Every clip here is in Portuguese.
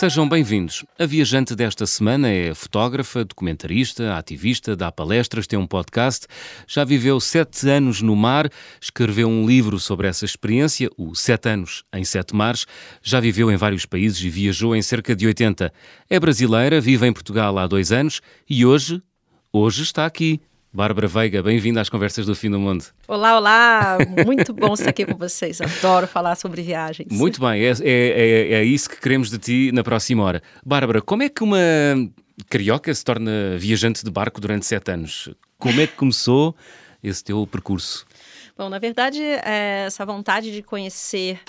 Sejam bem-vindos. A viajante desta semana é fotógrafa, documentarista, ativista, dá palestras, tem um podcast, já viveu sete anos no mar, escreveu um livro sobre essa experiência, o Sete Anos em Sete Mares, já viveu em vários países e viajou em cerca de 80. É brasileira, vive em Portugal há dois anos e hoje, hoje está aqui. Bárbara Veiga, bem-vinda às Conversas do Fim do Mundo. Olá, olá! Muito bom estar aqui com vocês. Adoro falar sobre viagens. Muito bem, é, é, é, é isso que queremos de ti na próxima hora. Bárbara, como é que uma carioca se torna viajante de barco durante sete anos? Como é que começou esse teu percurso? Bom, na verdade, é, essa vontade de conhecer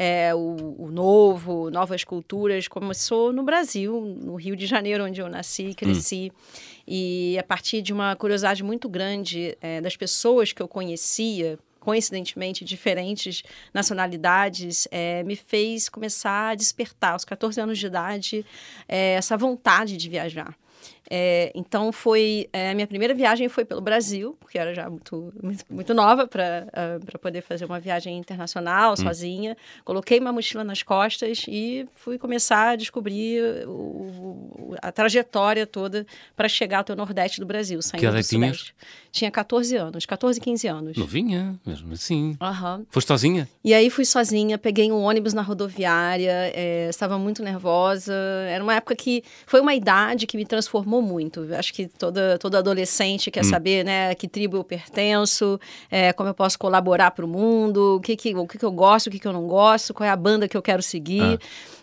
é, o, o, novo, novas culturas, começou no Brasil, no Rio de Janeiro, onde eu nasci e cresci. Hum. E a partir de uma curiosidade muito grande é, das pessoas que eu conhecia, coincidentemente diferentes nacionalidades, é, me fez começar a despertar, aos 14 anos de idade, é, essa vontade de viajar. É, então foi é, a minha primeira viagem foi pelo Brasil, porque eu era já muito, muito, muito nova para uh, poder fazer uma viagem internacional hum. sozinha. Coloquei uma mochila nas costas e fui começar a descobrir o, a trajetória toda para chegar até o Nordeste do Brasil, saindo que do Sudeste. Tinha 14 anos, 14, 15 anos. Novinha, mesmo assim. Uhum. Foste sozinha? E aí fui sozinha, peguei um ônibus na rodoviária, é, estava muito nervosa. Era uma época que foi uma idade que me transformou muito. Acho que toda, todo adolescente quer hum. saber, né, que tribo eu pertenço, é, como eu posso colaborar para o mundo, o que, que, o que, que eu gosto, o que, que eu não gosto, qual é a banda que eu quero seguir. Ah.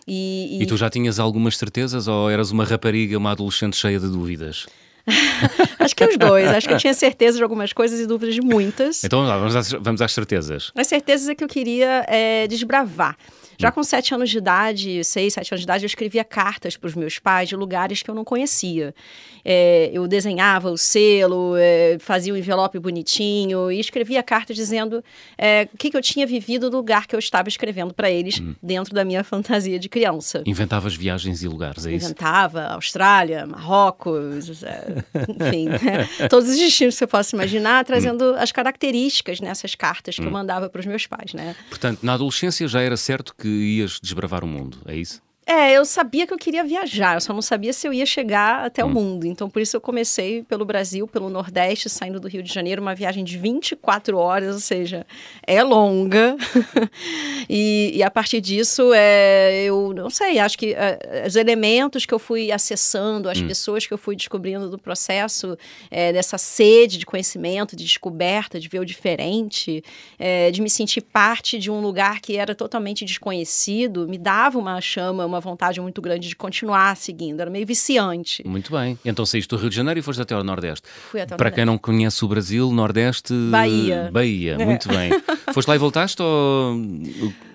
E, e... e tu já tinhas algumas certezas ou eras uma rapariga, uma adolescente cheia de dúvidas? Acho que os dois. Acho que eu tinha certeza de algumas coisas e dúvidas de muitas. Então vamos às, vamos às certezas. As certezas é que eu queria é, desbravar. Já com sete anos de idade, seis, sete anos de idade, eu escrevia cartas para os meus pais de lugares que eu não conhecia. É, eu desenhava o selo, é, fazia o um envelope bonitinho e escrevia cartas dizendo é, o que, que, eu tinha vivido no lugar que eu estava escrevendo para eles hum. dentro da minha fantasia de criança. Inventavas viagens e lugares, é isso? Inventava, Austrália, Marrocos, é, enfim, né? todos os destinos que você possa imaginar, trazendo hum. as características nessas cartas que hum. eu mandava para os meus pais, né? Portanto, na adolescência já era certo que que ias desbravar o mundo, é isso? É, eu sabia que eu queria viajar, eu só não sabia se eu ia chegar até hum. o mundo. Então, por isso eu comecei pelo Brasil, pelo Nordeste, saindo do Rio de Janeiro, uma viagem de 24 horas, ou seja, é longa. e, e, a partir disso, é, eu não sei, acho que é, os elementos que eu fui acessando, as hum. pessoas que eu fui descobrindo do processo, é, dessa sede de conhecimento, de descoberta, de ver o diferente, é, de me sentir parte de um lugar que era totalmente desconhecido, me dava uma chama, uma uma vontade muito grande de continuar seguindo, era meio viciante. Muito bem. Então saíste do Rio de Janeiro e foste até ao Nordeste. Fui até ao Para Nordeste. quem não conhece o Brasil, Nordeste. Bahia. Bahia, muito bem. foste lá e voltaste ou.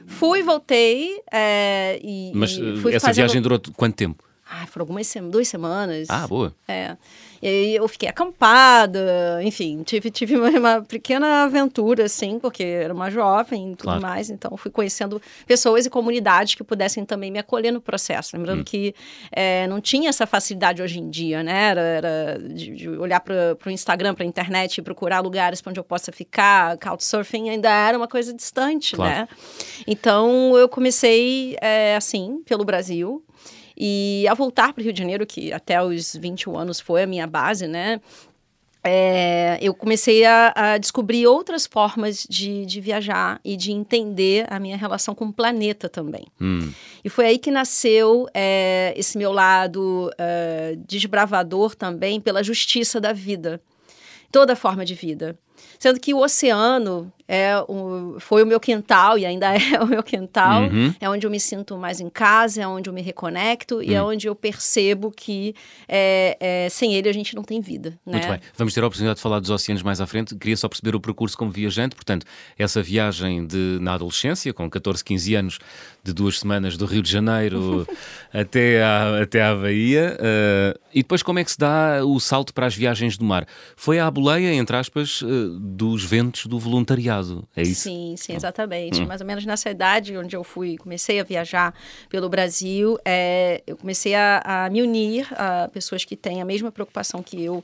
Fui, voltei. É, e, Mas e fui essa fazendo... viagem durou quanto tempo? Ah, foram algumas semanas, duas semanas. Ah, boa. É. E aí eu fiquei acampada, enfim, tive, tive uma, uma pequena aventura, assim, porque era uma jovem e tudo claro. mais. Então, fui conhecendo pessoas e comunidades que pudessem também me acolher no processo. Lembrando hum. que é, não tinha essa facilidade hoje em dia, né? Era, era de, de olhar para o Instagram, para a internet e procurar lugares onde eu possa ficar. Couchsurfing ainda era uma coisa distante, claro. né? Então, eu comecei, é, assim, pelo Brasil. E ao voltar para o Rio de Janeiro, que até os 21 anos foi a minha base, né? É, eu comecei a, a, descobrir outras formas de, de, viajar e de entender a minha relação com o planeta também. Hum. E foi aí que nasceu é, esse meu lado é, desbravador também pela justiça da vida, toda forma de vida. Sendo que o oceano é o, foi o meu quintal e ainda é o meu quintal. Uhum. É onde eu me sinto mais em casa, é onde eu me reconecto uhum. e é hum. onde eu percebo que é, é, sem ele a gente não tem vida. Né? Muito bem. Vamos ter a oportunidade de falar dos oceanos mais à frente. Queria só perceber o percurso como viajante. Portanto, essa viagem de, na adolescência, com 14, 15 anos, de duas semanas do Rio de Janeiro até, à, até à Bahia. Uh, e depois como é que se dá o salto para as viagens do mar? Foi à boleia, entre aspas, uh, dos ventos do voluntariado, é isso? Sim, sim, exatamente. Hum. Mais ou menos nessa idade onde eu fui, comecei a viajar pelo Brasil, é, eu comecei a, a, me unir a pessoas que têm a mesma preocupação que eu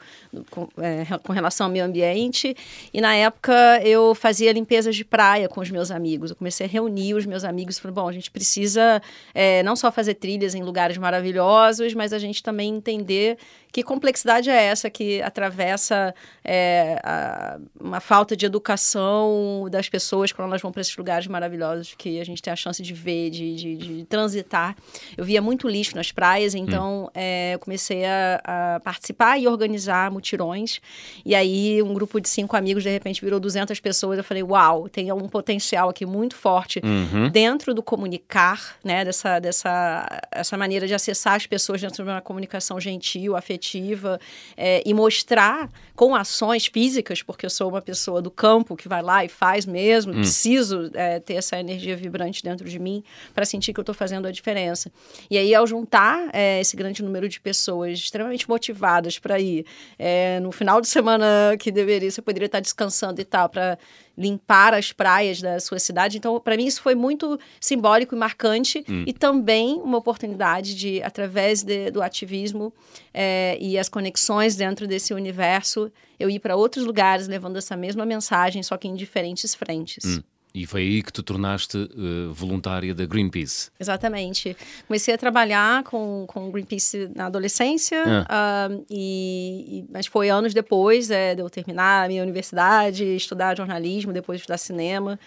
com, é, com relação ao meio ambiente. E na época eu fazia limpezas de praia com os meus amigos. Eu comecei a reunir os meus amigos e falei, bom, a gente precisa é, não só fazer trilhas em lugares maravilhosos, mas a gente também entender que complexidade é essa que atravessa é, a, uma falta de educação das pessoas quando elas vão para esses lugares maravilhosos que a gente tem a chance de ver, de, de, de transitar. Eu via muito lixo nas praias, hum. então hum. é, eu comecei a, a, participar e organizar mutirões. E aí um grupo de cinco amigos de repente virou 200 pessoas. Eu falei, uau, tem um potencial aqui muito forte uhum. dentro do comunicar, né? Dessa, dessa essa maneira de acessar as pessoas dentro de uma comunicação gentil, afetiva afetiva é, e mostrar com ações físicas, porque eu sou uma pessoa do campo que vai lá e faz mesmo, hum. preciso é, ter essa energia vibrante dentro de mim para sentir que eu estou fazendo a diferença. E aí, ao juntar é, esse grande número de pessoas extremamente motivadas para ir, é, no final de semana que deveria, você poderia estar descansando e tal, para limpar as praias da sua cidade. Então, para mim, isso foi muito simbólico e marcante hum. e também uma oportunidade de, através de, do ativismo é, e as conexões dentro desse universo, eu ir para outros lugares levando essa mesma mensagem, só que em diferentes frentes. Hum. E foi aí que te tornaste uh, voluntária da Greenpeace. Exatamente. Comecei a trabalhar com, com Greenpeace na adolescência, ah. uh, e, e, mas foi anos depois é, de eu terminar a minha universidade, estudar jornalismo, depois estudar cinema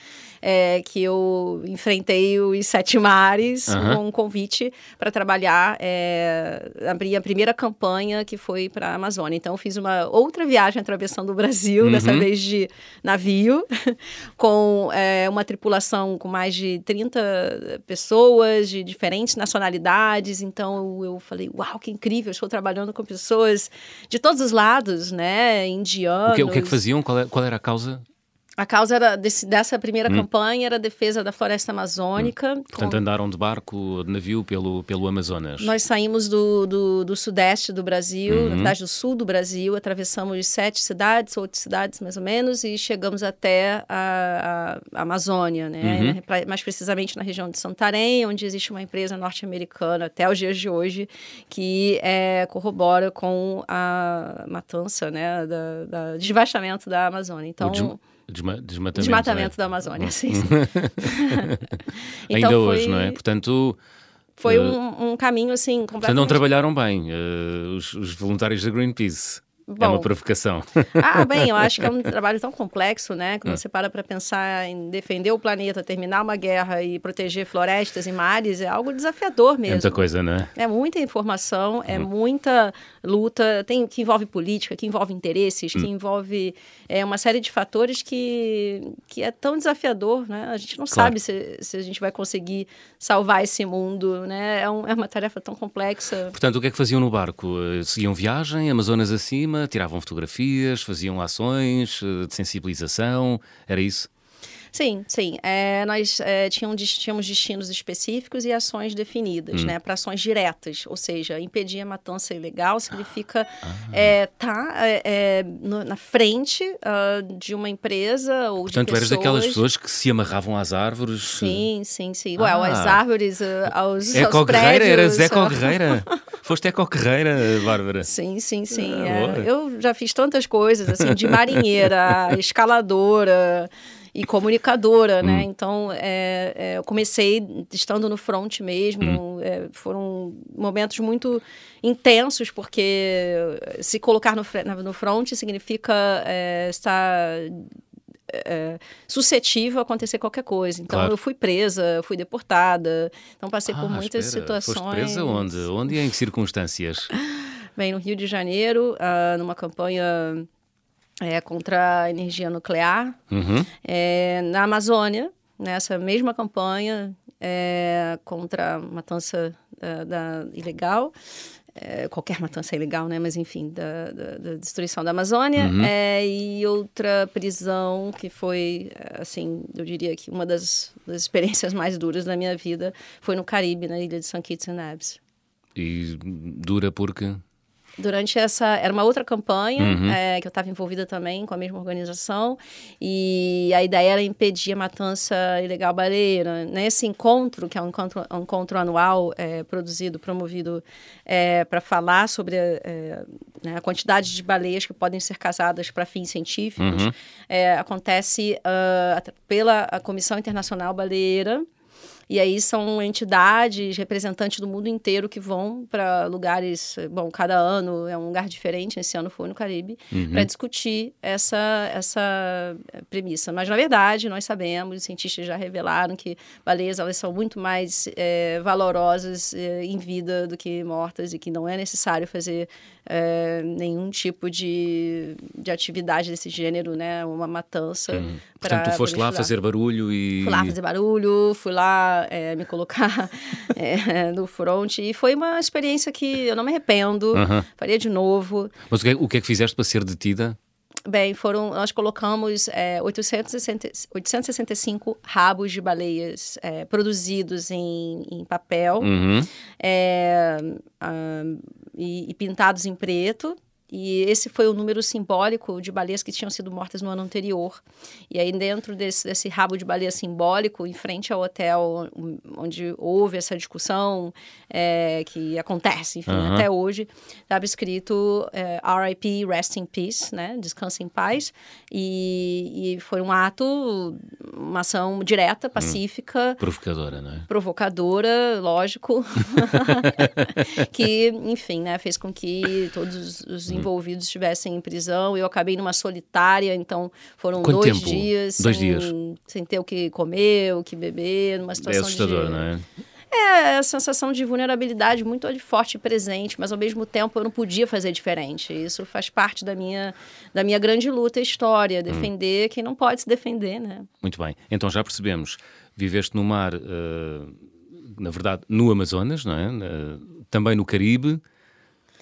é, que eu enfrentei os Sete Mares uhum. com um convite para trabalhar, é, abrir a primeira campanha que foi para a Amazônia. Então, eu fiz uma outra viagem atravessando o Brasil, uhum. dessa vez de navio, com é, uma tripulação com mais de 30 pessoas de diferentes nacionalidades. Então, eu falei, uau, que incrível, estou trabalhando com pessoas de todos os lados, né? Indianos. O que, o que é que faziam? Qual, é, qual era a causa? A causa era desse, dessa primeira hum. campanha era a defesa da floresta amazônica. Hum. Portanto, com... andaram de barco, de navio pelo, pelo Amazonas. Nós saímos do, do, do sudeste do Brasil, uhum. na verdade do sul do Brasil, atravessamos sete cidades, oito cidades mais ou menos, e chegamos até a, a Amazônia, né? Uhum. mais precisamente na região de Santarém, onde existe uma empresa norte-americana até os dias de hoje que é, corrobora com a matança, né, da, da desvastamento da Amazônia. Então, Desma desmatamento. Desmatamento é? da Amazônia, hum. sim. sim. então Ainda foi... hoje, não é? Portanto. Foi uh, um, um, caminho assim completamente. Portanto, não trabalharam bem uh, os, os voluntários da Greenpeace. Bom, é uma provocação. Ah, bem, eu acho que é um trabalho tão complexo, né? Quando hum. você para para pensar em defender o planeta, terminar uma guerra e proteger florestas e mares, é algo desafiador mesmo. É muita coisa, né? É muita informação, é hum. muita luta, tem que envolve política, que envolve interesses, hum. que envolve é, uma série de fatores que, que é tão desafiador, né? A gente não claro. sabe se, se a gente vai conseguir salvar esse mundo, né? É, um, é uma tarefa tão complexa. Portanto, o que é que faziam no barco? Eh, seguiam viagem, Amazonas acima? Tiravam fotografias, faziam ações eh, de sensibilização, era isso? Sim, sim. É, nós é, tínhamos, tínhamos destinos específicos e ações definidas, hum. né? Para ações diretas, ou seja, impedir a matança ilegal significa ah. é, tá é, é, no, na frente uh, de uma empresa ou Portanto, de pessoas... eras daquelas pessoas que se amarravam às árvores? Sim, sim, sim. Ah. Well, às árvores, uh, aos, eco aos prédios... Eras eco-guerreira? Foste eco-guerreira, Bárbara? Sim, sim, sim. Ah, é. eu já fiz tantas coisas, assim, de marinheira, escaladora e comunicadora, né? Hum. Então, é, é, eu comecei estando no front mesmo. Hum. É, foram momentos muito intensos, porque se colocar no, no front significa é, estar é, suscetível a acontecer qualquer coisa. Então claro. eu fui presa, fui deportada, então passei ah, por muitas espera. situações. Foste presa onde? Onde e em que circunstâncias? Bem, no Rio de Janeiro, uh, numa campanha é, contra a energia nuclear. Uhum. É, na Amazônia, nessa mesma campanha é, contra a matança da, da ilegal, é, qualquer matança ilegal, né? Mas enfim, da, da, da destruição da Amazônia uhum. é, e outra prisão que foi, assim, eu diria que uma das, das, experiências mais duras da minha vida foi no Caribe, na ilha de St. Kitts and Nevis. E dura porque durante essa. Era uma outra campanha, uhum. é, que eu estava envolvida também com a mesma organização, e a ideia era impedir a matança ilegal baleeira. Nesse encontro, que é um encontro, um encontro anual é, produzido, promovido é, para falar sobre a, é, né, a, quantidade de baleias que podem ser caçadas para fins científicos, uhum. É, acontece uh, pela Comissão Internacional Baleeira. E aí são entidades, representantes do mundo inteiro que vão para lugares, bom, cada ano é um lugar diferente, esse ano foi no Caribe, uhum. para discutir essa, essa premissa. Mas, na verdade, nós sabemos, os cientistas já revelaram que baleias elas são muito mais é, valorosas é, em vida do que mortas e que não é necessário fazer é, nenhum tipo de, de atividade desse gênero, né? Uma matança. Uhum. Portanto, tu foste lá fazer barulho e... Fui lá fazer barulho, fui lá é, me colocar é, no front e foi uma experiência que eu não me arrependo, uhum. faria de novo. Mas o que, é, o que é que fizeste para ser detida? Bem, foram, nós colocamos é, 860, 865 rabos de baleias é, produzidos em, em papel uhum. é, um, e, e pintados em preto. E esse foi o número simbólico de baleias que tinham sido mortas no ano anterior. E aí, dentro desse, desse rabo de baleia simbólico, em frente ao hotel onde houve essa discussão é, que acontece, enfim, uhum. até hoje, estava escrito é, RIP, Rest in Peace, né? Descansa em paz. E, e, foi um ato, uma ação direta, hum. pacífica. Hum. Provocadora, né? Provocadora, lógico. que, enfim, né? Fez com que todos os envolvidos estivessem em prisão. Eu acabei numa solitária, então foram Quanto dois tempo? dias. Dois sem, dias. Sem ter o que comer, o que beber, numa situação é assustador, de... não é? É, a sensação de vulnerabilidade muito forte e presente, mas ao mesmo tempo eu não podia fazer diferente. Isso faz parte da minha, da minha grande luta e história, defender hum. quem não pode se defender, né? Muito bem. Então já percebemos, viveste no mar, uh, na verdade, no Amazonas, não é? Uh, também no Caribe,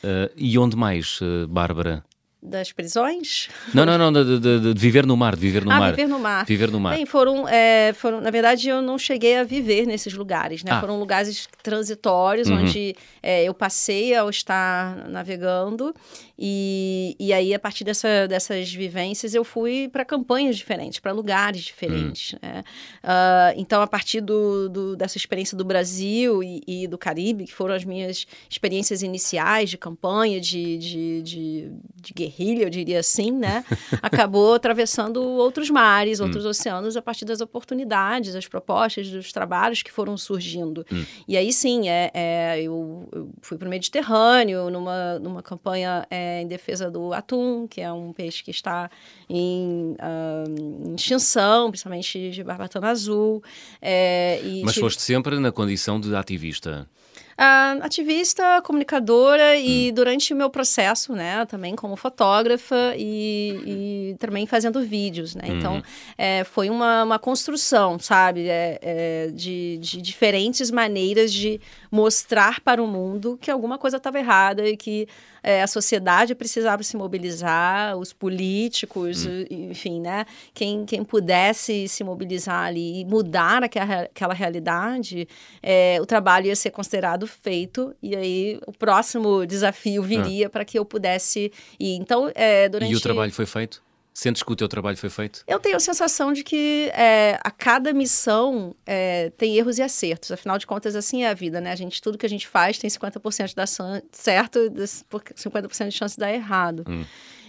Uh, e onde mais, uh, Bárbara? Das prisões? Não, não, não, de, de, de, viver no mar, de viver no ah, mar. viver no mar. Viver no mar. Bem, foram, é, foram, na verdade, eu não cheguei a viver nesses lugares, né? Ah. Foram lugares transitórios, uhum. onde é, eu passei ao estar navegando e, e aí, a partir dessa, dessas vivências, eu fui para campanhas diferentes, para lugares diferentes, uhum. né? Uh, então, a partir do, do, dessa experiência do Brasil e, e, do Caribe, que foram as minhas experiências iniciais de campanha, de, de, de, de guerrilha, eu diria assim, né? Acabou atravessando outros mares, outros hum. oceanos a partir das oportunidades, das propostas, dos trabalhos que foram surgindo. Hum. E aí sim, é, é eu, eu, fui para o Mediterrâneo numa, numa campanha é, em defesa do atum, que é um peixe que está em, uh, em extinção, principalmente de barbatana azul. É, Mas tive... foste sempre na condição de ativista? Uh, ativista, comunicadora e hum. durante o meu processo, né, também como fotógrafa e, e também fazendo vídeos, né? Então, uhum. é, foi uma, uma construção, sabe, é, é, de, de diferentes maneiras de mostrar para o mundo que alguma coisa estava errada e que é, a sociedade precisava se mobilizar, os políticos, hum. enfim, né? Quem, quem pudesse se mobilizar ali e mudar aquela, aquela realidade, é, o trabalho ia ser considerado feito e aí o próximo desafio viria ah. para que eu pudesse ir. Então, é, durante... E o trabalho foi feito? Sentes que o teu trabalho foi feito? Eu tenho a sensação de que é, a cada missão é, tem erros e acertos. Afinal de contas, assim é a vida, né? A gente, tudo que a gente faz tem 50% de dar certo e 50% de chance de dar errado. Hum.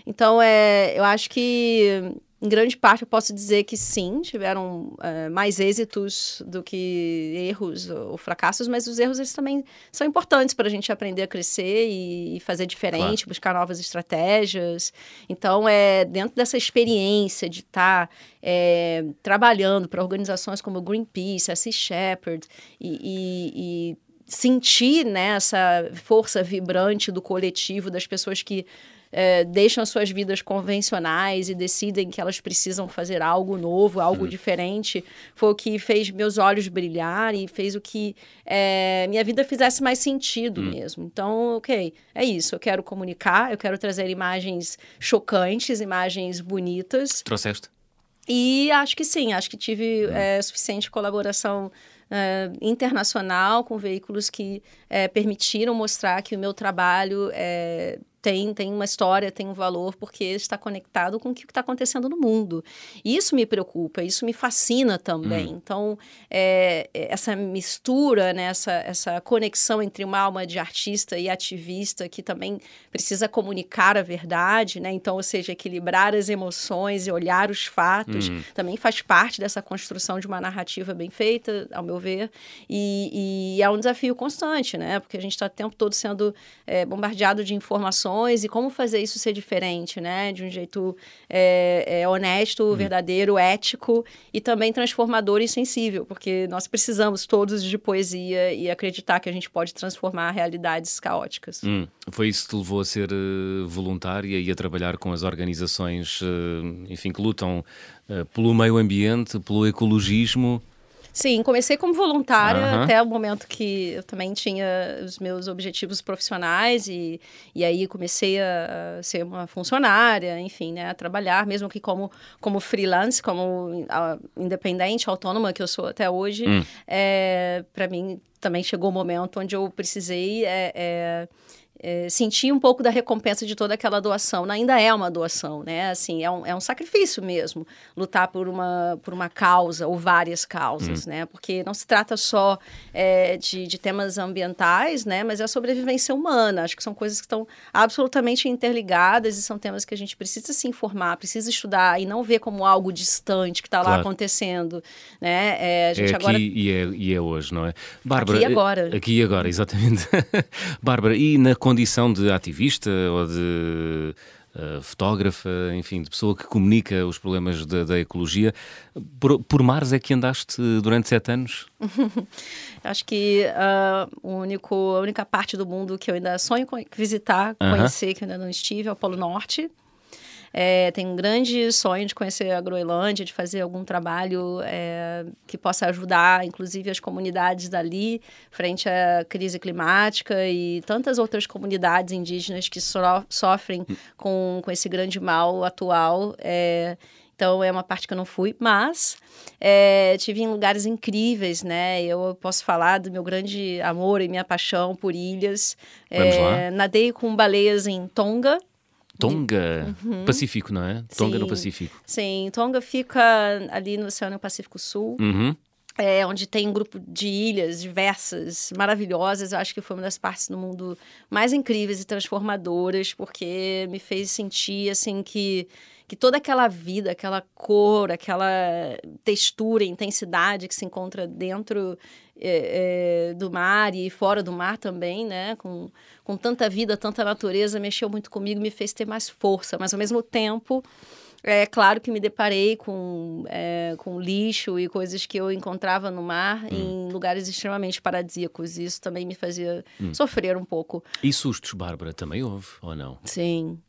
Então, é, eu acho que em grande parte, eu posso dizer que sim, tiveram é, mais êxitos do que erros ou fracassos, mas os erros eles também são importantes para a gente aprender a crescer e, e fazer diferente, claro. buscar novas estratégias. Então, é dentro dessa experiência de estar tá, é, trabalhando para organizações como Greenpeace, a Sea Shepherd e, e, e sentir né, essa força vibrante do coletivo, das pessoas que é, deixam suas vidas convencionais e decidem que elas precisam fazer algo novo, algo uhum. diferente, foi o que fez meus olhos brilhar e fez o que é, minha vida fizesse mais sentido uhum. mesmo. Então, ok, é isso. Eu quero comunicar, eu quero trazer imagens chocantes, imagens bonitas. Trouxeste? E acho que sim, acho que tive uhum. é, suficiente colaboração Uh, internacional com veículos que é, permitiram mostrar que o meu trabalho é, tem, tem uma história, tem um valor, porque está conectado com o que está acontecendo no mundo. E isso me preocupa, isso me fascina também. Hum. Então, é, essa mistura, né, essa, essa conexão entre uma alma de artista e ativista, que também precisa comunicar a verdade, né? Então, ou seja, equilibrar as emoções e olhar os fatos, hum. também faz parte dessa construção de uma narrativa bem feita, ao meu ver. E, e é um desafio constante, né? Porque a gente está o tempo todo sendo é, bombardeado de informações e como fazer isso ser diferente, né? De um jeito é, é, honesto, hum. verdadeiro, ético e também transformador e sensível, porque nós precisamos todos de poesia e acreditar que a gente pode transformar realidades caóticas. Hum. Foi isso que te levou a ser uh, voluntária e a trabalhar com as organizações, uh, enfim, que lutam uh, pelo meio ambiente, pelo ecologismo. Sim, comecei como voluntária uhum. até o momento que eu também tinha os meus objetivos profissionais e, e aí comecei a, ser uma funcionária, enfim, né, a trabalhar, mesmo que como, como freelance, como a, independente, autônoma que eu sou até hoje. Hum. É, Para mim também chegou o momento onde eu precisei é, é, é, sentir um pouco da recompensa de toda aquela doação. Ainda é uma doação, né? Assim, é um, é um sacrifício mesmo lutar por uma, por uma causa ou várias causas, hum. né? Porque não se trata só é, de, de temas ambientais, né? Mas é a sobrevivência humana. Acho que são coisas que estão absolutamente interligadas e são temas que a gente precisa se informar, precisa estudar e não ver como algo distante que está claro. lá acontecendo, né? É, a gente é agora... e, é, e é hoje, não é? Bárbara, aqui e agora. Aqui e agora, exatamente. Bárbara, e na condição de ativista ou de uh, fotógrafa, enfim, de pessoa que comunica os problemas da, da ecologia, por, por, mares é que andaste durante sete anos? Acho que uh, único, a única parte do mundo que eu ainda sonho visitar, conhecer, uh -huh. que eu ainda não estive, é o Polo Norte. É, tenho um grande sonho de conhecer a Groenlândia, de fazer algum trabalho é, que possa ajudar, inclusive, as comunidades dali, frente à crise climática e tantas outras comunidades indígenas que so sofrem com, com esse grande mal atual. É, então é uma parte que eu não fui, mas é, tive em lugares incríveis, né? Eu posso falar do meu grande amor e minha paixão por ilhas. É, nadei com baleias em Tonga, Tonga, uhum. Pacífico, não é? Tonga sim, no Pacífico. Sim, Tonga fica ali no Oceano Pacífico Sul. Uhum. É, onde tem um grupo de ilhas diversas, maravilhosas. Eu acho que foi uma das partes do mundo mais incríveis e transformadoras, porque me fez sentir assim que que toda aquela vida, aquela cor, aquela textura, intensidade que se encontra dentro é, é, do mar e fora do mar também, né? Com, com tanta vida, tanta natureza, mexeu muito comigo, me fez ter mais força, mas ao mesmo tempo. É claro que me deparei com, é, com lixo e coisas que eu encontrava no mar hum. em lugares extremamente paradisíacos. Isso também me fazia hum. sofrer um pouco. E sustos, Bárbara, também houve, ou não? Sim,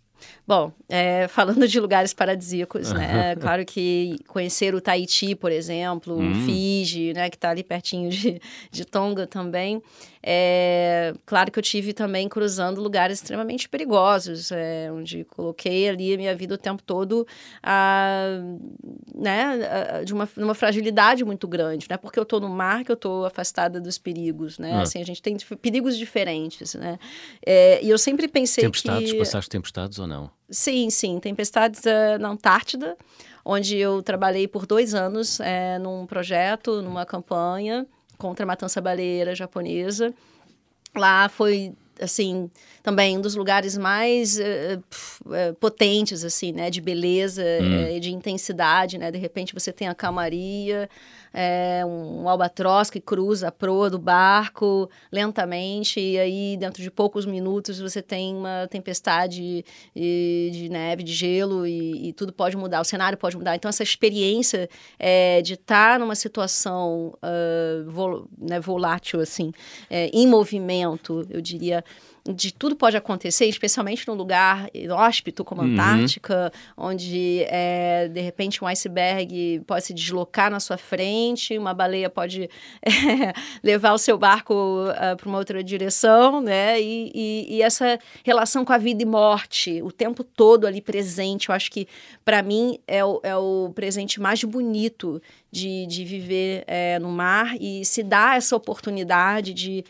Bom, é, falando de lugares paradisíacos, né? claro que conhecer o Tahiti, por exemplo, hum. Fiji, né? Que está ali pertinho de, de Tonga também. É, claro que eu tive também cruzando lugares extremamente perigosos, é, onde coloquei ali a minha vida o tempo todo a, né, a, de uma, uma fragilidade muito grande, né? Porque eu estou no mar que eu estou afastada dos perigos, né? Ah. Assim, a gente tem perigos diferentes, né? É, e eu sempre pensei tempestades, que... Passaste tempestades ou não? Sim, sim. Tempestades uh, na Antártida, onde eu trabalhei por dois anos é, num projeto, numa campanha contra a matança baleeira japonesa. Lá foi assim também um dos lugares mais uh, uh, potentes assim né de beleza hum. uh, de intensidade né de repente você tem a calmaria é, um, albatroz que cruza a proa do barco lentamente e aí dentro de poucos minutos você tem uma tempestade de, de neve, de gelo e, e, tudo pode mudar, o cenário pode mudar. Então essa experiência é, de estar numa situação uh, vol, né, volátil assim, é, em movimento, eu diria de tudo pode acontecer, especialmente num lugar inóspito como a uhum. Antártica, onde é, de repente um iceberg pode se deslocar na sua frente, uma baleia pode é, levar o seu barco uh, ah, para uma outra direção, né? E, e, e, essa relação com a vida e morte, o tempo todo ali presente, eu acho que para mim é o, é o presente mais bonito de, de viver é, no mar e se dar essa oportunidade de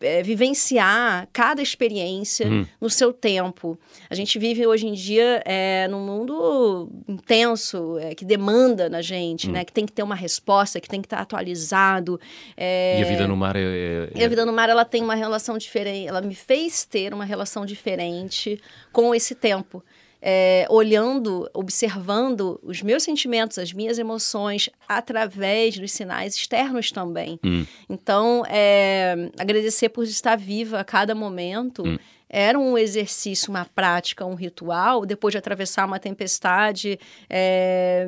é, vivenciar cada experiência hum. no seu tempo. A gente vive hoje em dia é, num mundo intenso, é, que demanda na gente, hum. né? Que tem que ter uma resposta, que tem que estar atualizado. É... E a vida no mar é, é... E a vida no mar, ela tem uma relação diferente. Ela me fez ter uma relação diferente com esse tempo é, olhando, observando os meus sentimentos, as minhas emoções, através dos sinais externos também. Hum. Então, é, agradecer por estar viva a cada momento. Hum. Era um exercício, uma prática, um ritual. Depois de atravessar uma tempestade, é,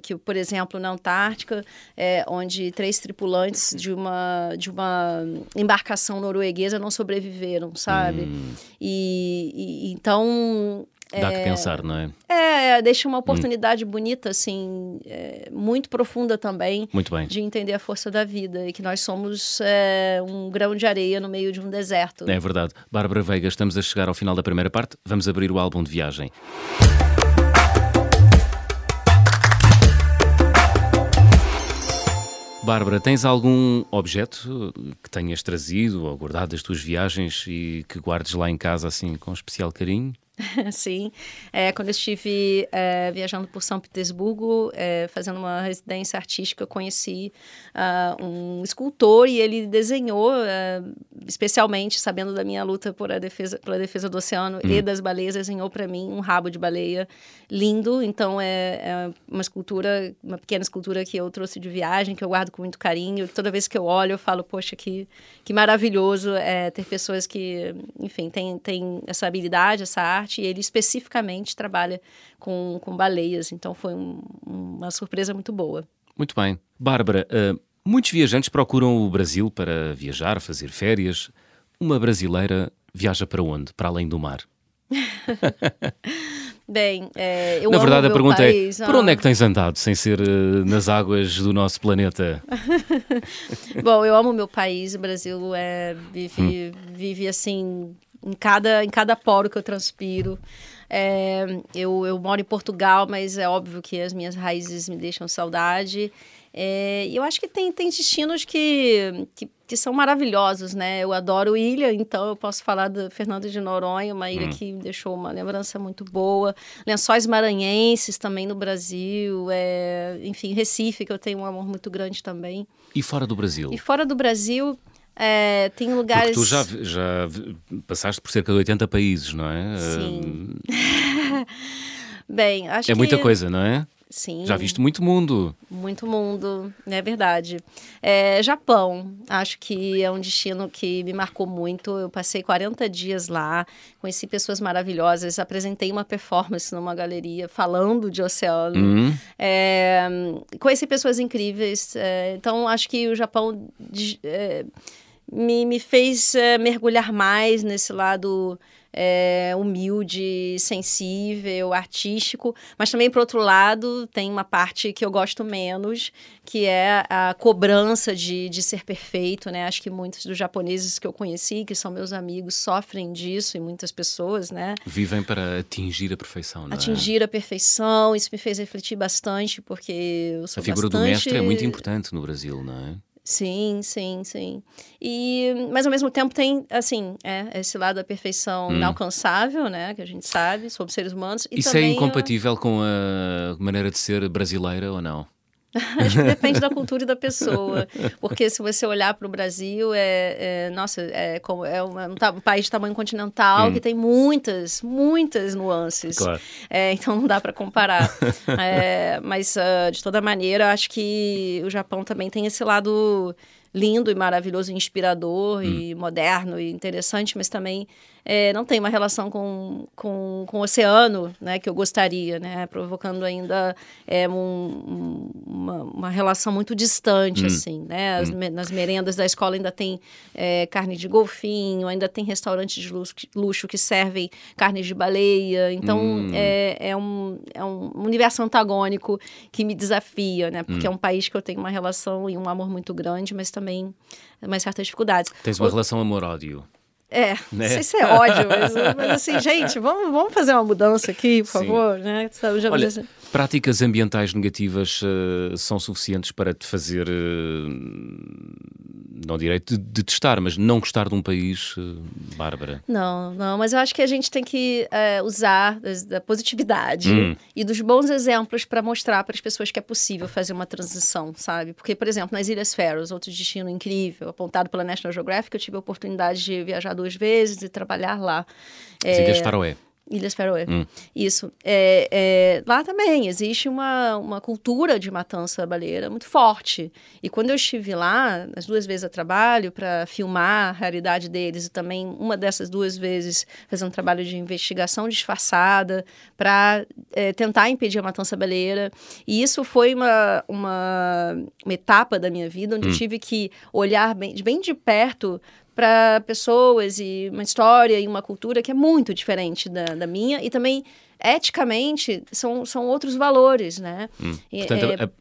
que, por exemplo, na Antártica, é, onde três tripulantes de uma, de uma embarcação norueguesa não sobreviveram, sabe? Hum. E, e, então Dá é, que pensar, não é? É, deixa uma hum. oportunidade hum. bonita, assim, é, muito profunda também. Muito bem. De entender a força da vida e que nós somos é, um grão de areia no meio de um deserto. É verdade. Bárbara Veiga, estamos a chegar ao final da primeira parte. Vamos abrir o álbum de viagem. Bárbara, tens algum objeto que tenhas trazido ou guardado das tuas viagens e que guardes lá em casa assim com especial carinho? Sim, é, quando eu estive é, viajando por São Petersburgo, é, fazendo uma residência artística, eu conheci uh, um escultor e ele desenhou, uh, especialmente sabendo da minha luta por a defesa, pela defesa do oceano hum. e das baleias, desenhou para mim um rabo de baleia lindo. Então é, é, uma escultura, uma pequena escultura que eu trouxe de viagem, que eu guardo com muito carinho. Toda vez que eu olho, eu falo, poxa, que, que maravilhoso é, ter pessoas que, enfim, têm tem essa habilidade, essa arte e ele especificamente trabalha com, com baleias, então foi um, uma surpresa muito boa. Muito bem. Bárbara, uh, muitos viajantes procuram o Brasil para viajar, fazer férias. Uma brasileira viaja para onde? Para além do mar? Bem, é, eu Na verdade, a pergunta é, país, é: por onde é que tens andado sem ser uh, nas águas do nosso planeta? Bom, eu amo meu país. O Brasil é, vive, hum. vive assim em cada, em cada poro que eu transpiro. É, eu, eu moro em Portugal, mas é óbvio que as minhas raízes me deixam saudade. É, e eu acho que tem, tem destinos que, que, que, são maravilhosos, né? Eu adoro ilha, então eu posso falar do Fernando de Noronha, uma ilha hum. que me deixou uma lembrança muito boa. Lençóis maranhenses também no Brasil. É, enfim, Recife, que eu tenho um amor muito grande também. E fora do Brasil? E fora do Brasil, é, tem lugares. Porque tu já, já passaste por cerca de 80 países, não é? Sim. Bem, acho é que. É muita coisa, não é? Sim. Já viste muito mundo. Muito mundo, é verdade. É, Japão, acho que é um destino que me marcou muito. Eu passei 40 dias lá, conheci pessoas maravilhosas, apresentei uma performance numa galeria falando de oceano. Uhum. É, conheci pessoas incríveis. É, então, acho que o Japão me, me fez é, mergulhar mais nesse lado é, humilde, sensível, artístico, mas também, por outro lado, tem uma parte que eu gosto menos, que é a cobrança de, de ser perfeito, né? Acho que muitos dos japoneses que eu conheci, que são meus amigos, sofrem disso e muitas pessoas, né? Vivem para atingir a perfeição, não é? Atingir a perfeição, isso me fez refletir bastante, porque eu sou A figura bastante... do mestre é muito importante no Brasil, não é? Sim, sim, sim. E, mas ao mesmo tempo tem, assim, é, esse lado da perfeição hum. inalcançável, né? Que a gente sabe, somos seres humanos. E Isso é incompatível com a maneira de ser brasileira ou não? Acho que depende da cultura e da pessoa. Porque se você olhar para o Brasil, é, é, nossa, é, como, é um, um, país de tamanho continental hum. que tem muitas, muitas nuances. Claro. É, então não dá para comparar. É, mas, uh, de toda maneira, acho que o Japão também tem esse lado lindo e maravilhoso, inspirador hum. e moderno e interessante, mas também é, não tem uma relação com, com, com o oceano, né, que eu gostaria, né, provocando ainda é, um, uma, uma, relação muito distante, hum. assim, né, As, hum. nas merendas da escola ainda tem é, carne de golfinho, ainda tem restaurantes de luxo, luxo que servem carne de baleia, então hum. é, é, um, é um universo antagônico que me desafia, né, porque hum. é um país que eu tenho uma relação e um amor muito grande, mas também umas certas dificuldades. Tens uma o... relação amor-ódio. É, né? não sei se é ódio, mas, mas, assim, gente, vamos, vamos fazer uma mudança aqui, por Sim. favor, né? Olha. Práticas ambientais negativas uh, são suficientes para te fazer uh, não direito de, de, testar, mas não gostar de um país, uh, Bárbara. Não, não, mas eu acho que a gente tem que usar da, da positividade hum. e dos bons exemplos para mostrar para as pessoas que é possível fazer uma transição, sabe? Porque, por exemplo, nas Ilhas Faroes, outro destino incrível, apontado pela National Geographic, eu tive a oportunidade de viajar duas vezes e trabalhar lá. As é, Ilhas Faroé. Ilhas Feroe. Hum. Isso. É, é, lá também existe uma, uma cultura de matança baleeira muito forte. E quando eu estive lá, as duas vezes a trabalho, para filmar a realidade deles, e também uma dessas duas vezes fazendo um trabalho de investigação disfarçada para é, tentar impedir a matança baleeira. E isso foi uma, uma, uma etapa da minha vida onde hum. eu tive que olhar bem, bem de perto para pessoas e uma história e uma cultura que é muito diferente da, da minha e também eticamente são, são outros valores, né? Hum. Portanto,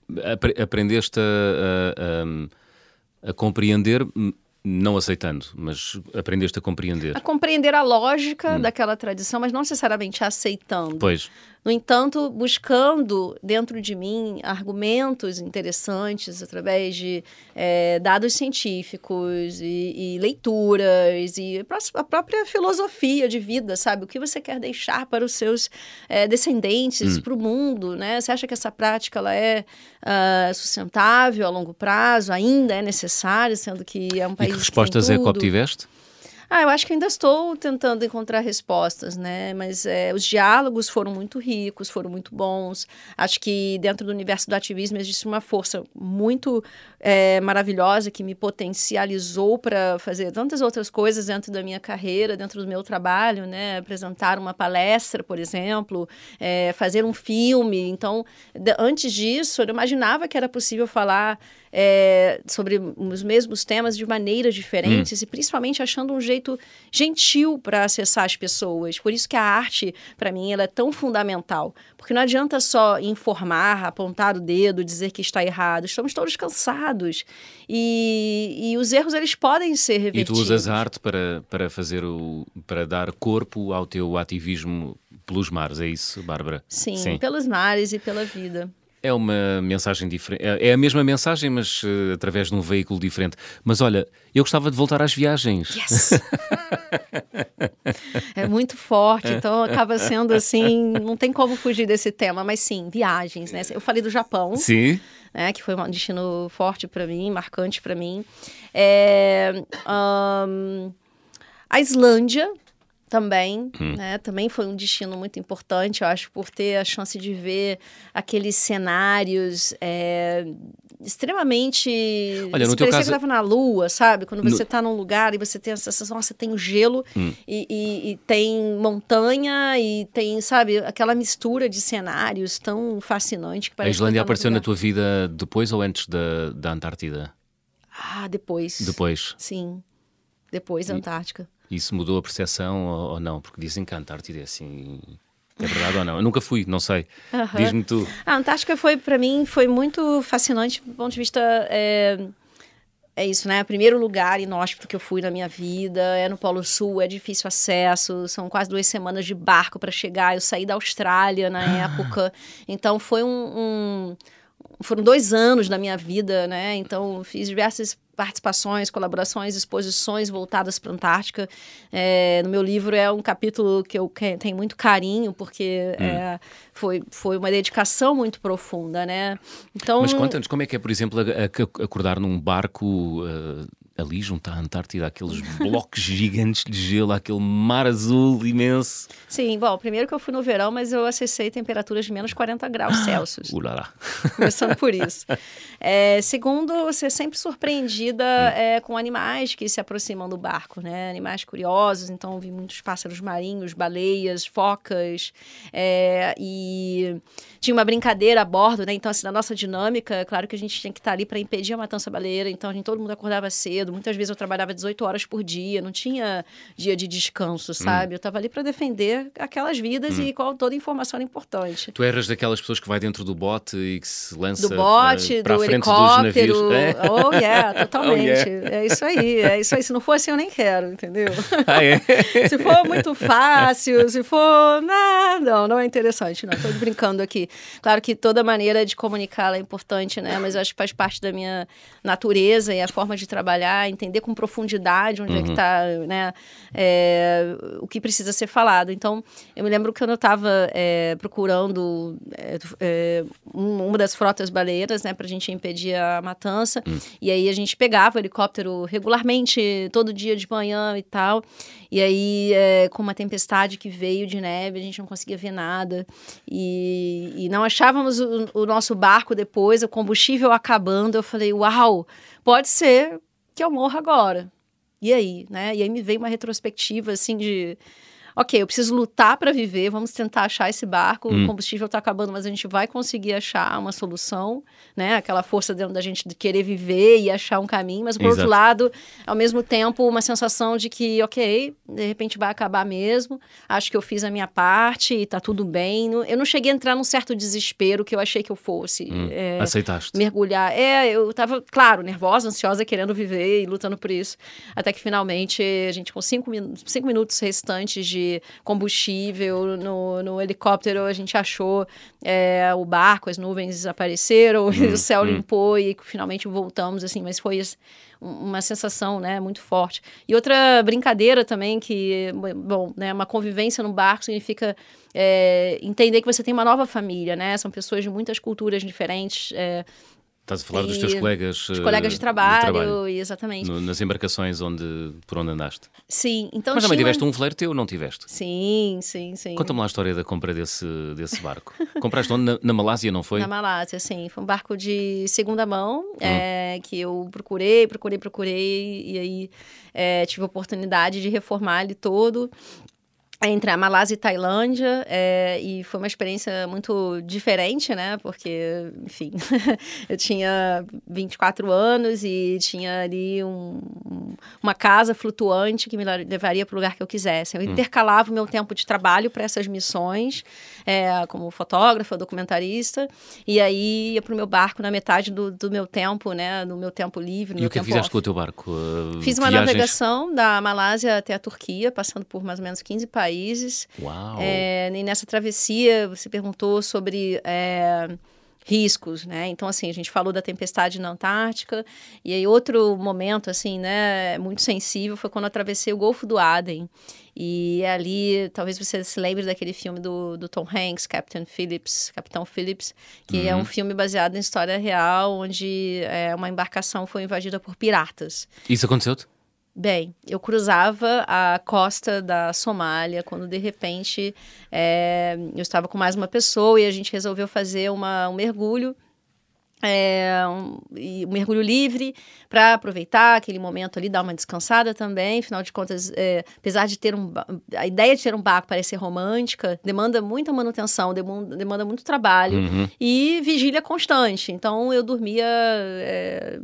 é... aprendeste a, a, a compreender não aceitando, mas aprendeste a compreender. A compreender a lógica hum. daquela tradição, mas não necessariamente aceitando. Pois. No entanto, buscando dentro de mim argumentos interessantes através de é, dados científicos e, e, leituras e a própria filosofia de vida, sabe? O que você quer deixar para os seus é, descendentes, hum. para o mundo, né? Você acha que essa prática ela é uh, sustentável a longo prazo? Ainda é necessária, sendo que é um país e que respostas é que obtiveste? Ah, eu acho que ainda estou tentando encontrar respostas, né? Mas é, os diálogos foram muito ricos, foram muito bons. Acho que dentro do universo do ativismo existe uma força muito é, maravilhosa que me potencializou para fazer tantas outras coisas dentro da minha carreira, dentro do meu trabalho, né? Apresentar uma palestra, por exemplo, é, fazer um filme. Então, antes disso, eu imaginava que era possível falar é, sobre os mesmos temas de maneiras diferentes hum. e principalmente achando um jeito gentil para acessar as pessoas. Por isso que a arte, para mim, ela é tão fundamental. Porque não adianta só informar, apontar o dedo, dizer que está errado. Estamos todos cansados. E, e os erros, eles podem ser revertidos. E tu usas a arte para, para fazer o... para dar corpo ao teu ativismo pelos mares, é isso, Bárbara? Sim, Sim, pelos mares e pela vida. É uma mensagem diferente. É, é a mesma mensagem, mas uh, através de um veículo diferente. Mas olha, eu gostava de voltar às viagens. Yes! é muito forte, então acaba sendo assim. Não tem como fugir desse tema, mas sim, viagens, né? Eu falei do Japão. Sim. Né, que foi um destino forte para mim, marcante para mim. É, um, a Islândia, também, hum. né? Também foi um destino muito importante, eu acho, por ter a chance de ver aqueles cenários é, extremamente. Olha, no teu caso. que estava na Lua, sabe? Quando você está no... num lugar e você tem a sensação, você tem o gelo hum. e, e, e, tem montanha e tem, sabe, aquela mistura de cenários tão fascinante que parece. A Islândia apareceu na tua vida depois ou antes da, da Antártida? Ah, depois. Depois. Sim. Depois da Antártica. Isso mudou a percepção ou, ou não? Porque dizem que a Antártida é assim. É verdade ou não? Eu nunca fui, não sei. Uhum. Diz-me tu. A Antártica foi, para mim, foi muito fascinante do ponto de vista. É, é isso, né? Primeiro lugar inóspito que eu fui na minha vida. É no Polo Sul, é difícil acesso. São quase duas semanas de barco para chegar. Eu saí da Austrália na ah. época. Então foi um, um foram dois anos da minha vida, né? Então fiz diversas participações, colaborações, exposições voltadas para a Antártica. É, no meu livro é um capítulo que eu tenho muito carinho, porque hum. é, foi, foi uma dedicação muito profunda, né? Então, Mas conta-nos como é que é, por exemplo, acordar num barco uh, ali junto à Antártida, aqueles blocos gigantes de gelo, aquele mar azul imenso. Sim, bom, primeiro que eu fui no verão, mas eu acessei temperaturas de menos 40 graus Celsius. Ulala. Começando por isso. É, segundo, você é sempre surpreendida hum. é, com animais que se aproximam do barco, né? Animais curiosos, então vi muitos pássaros marinhos, baleias, focas, é, e tinha uma brincadeira a bordo, né? Então, assim, na nossa dinâmica, é claro que a gente tinha que estar ali para impedir a matança baleeira, então a gente, todo mundo acordava cedo, cedo. Muitas vezes eu trabalhava 18 horas por dia, não tinha dia de descanso, hum. sabe? Hum. Eu estava ali para defender aquelas vidas hum. e qual toda informação era importante. Tu eras daquelas pessoas que vai dentro do bote e que se lança do bote, para do helicóptero. dos navios. É. Oh, yeah, totalmente. Oh, yeah. É isso aí, é isso aí. Se não for assim, eu nem quero, entendeu? Ah, é? se for muito fácil, se for. Não, não, não é interessante, não. Estou brincando aqui. Claro que toda maneira de comunicar é importante, né? Mas eu acho que faz parte da minha natureza e a forma de trabalhar entender com profundidade onde uhum. é que está, uhum. né, é, o que precisa ser falado. Então, eu me lembro que quando eu estava é, procurando é, é uma das frotas baleiras, né, para a gente impedir a matança, uhum. e aí a gente pegava o helicóptero regularmente, todo dia de manhã e tal, e aí, com uma tempestade que veio de neve, a gente não conseguia ver nada. E, e não achávamos o, o, nosso barco depois, o combustível acabando. Eu falei, uau, pode ser que eu morra agora. E aí, né? E aí me veio uma retrospectiva, assim, de ok, eu preciso lutar para viver, vamos tentar achar esse barco, hum. o combustível está acabando, mas a gente vai conseguir achar uma solução, né? Aquela força dentro da gente de querer viver e achar um caminho, mas por Exato. outro lado, ao mesmo tempo, uma sensação de que, ok, de repente vai acabar mesmo, acho que eu fiz a minha parte e tá tudo bem. Eu não cheguei a entrar num certo desespero que eu achei que eu fosse. Hum. É, Aceitaste? Mergulhar. É, eu tava, claro, nervosa, ansiosa, querendo viver e lutando por isso. Até que finalmente a gente, com cinco, cinco minutos restantes de combustível no, no helicóptero, a gente achou é, o barco, as nuvens apareceram, hum, o céu hum. limpou e finalmente voltamos, assim, mas foi uma sensação, né, muito forte. E outra brincadeira também que, bom, né, uma convivência no barco significa é, entender que você tem uma nova família, né, são pessoas de muitas culturas diferentes, é, Estás a falar e dos teus colegas, Os colegas de trabalho, de trabalho exatamente. No, nas embarcações onde, por onde andaste. Sim, então Mas também tiveste um veleiro teu, não tiveste? Sim, sim, sim. Conta-me lá a história da compra desse, desse barco. Compraste onde? Na, na, Malásia, não foi? Na Malásia, sim. Foi um barco de segunda mão, hum. é, que eu procurei, procurei, procurei, e aí é, tive a oportunidade de reformar ele todo entre a Malásia e Tailândia, é, e foi uma experiência muito diferente, né? Porque, enfim, eu tinha 24 anos e tinha ali um, uma casa flutuante que me levaria para o lugar que eu quisesse. Eu hum. intercalava o meu tempo de trabalho para essas missões, é, como fotógrafa, documentarista, e aí ia para o meu barco na metade do, do, meu tempo, né? No meu tempo livre. e o que fizeste com o teu barco? Fiz uma viagens... navegação da Malásia até a Turquia, passando por mais ou menos 15 países países. Uau! É, e nessa travessia, você perguntou sobre é, riscos, né? Então, assim, a gente falou da tempestade na Antártica. E aí, outro momento, assim, né, muito sensível foi quando eu atravessei o Golfo do Aden. E ali, talvez você se lembre daquele filme do, do Tom Hanks, Captain Phillips, Capitão Phillips, que uhum. é um uhum. filme baseado em história real, onde é, uma embarcação foi invadida por piratas. Isso aconteceu? Bem, eu cruzava a costa da Somália quando de repente é, eu estava com mais uma pessoa e a gente resolveu fazer uma, um mergulho é, um, um, mergulho livre para aproveitar aquele momento ali, dar uma descansada também. Afinal de contas, é, apesar de ter um. A ideia de ter um barco parecer romântica demanda muita manutenção, demanda, demanda muito trabalho uhum. e vigília constante. Então, eu dormia é,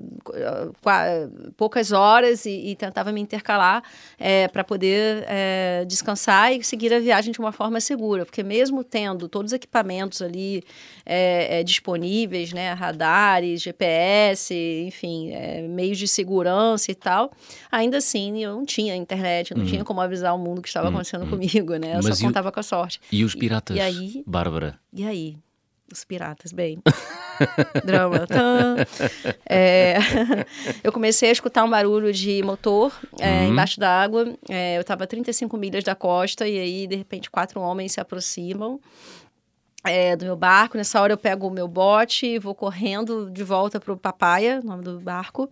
poucas horas e, e, tentava me intercalar é, para poder é, descansar e seguir a viagem de uma forma segura, porque mesmo tendo todos os equipamentos ali é, disponíveis, né, radar radares, GPS, enfim, é, meios de segurança e tal, ainda assim eu não tinha internet, não uhum. tinha como avisar o mundo que estava uhum. acontecendo uhum. comigo, né? Eu Mas só contava o... com a sorte. E os piratas, e, e aí, Bárbara? E aí? Os piratas, bem. Drama. É, eu comecei a escutar um barulho de motor é, uhum. embaixo da água. É, eu estava a 35 milhas da costa e aí, de repente, quatro homens se aproximam é, do meu barco. Nessa hora eu pego o meu bote e vou correndo de volta para o Papaya, nome do barco.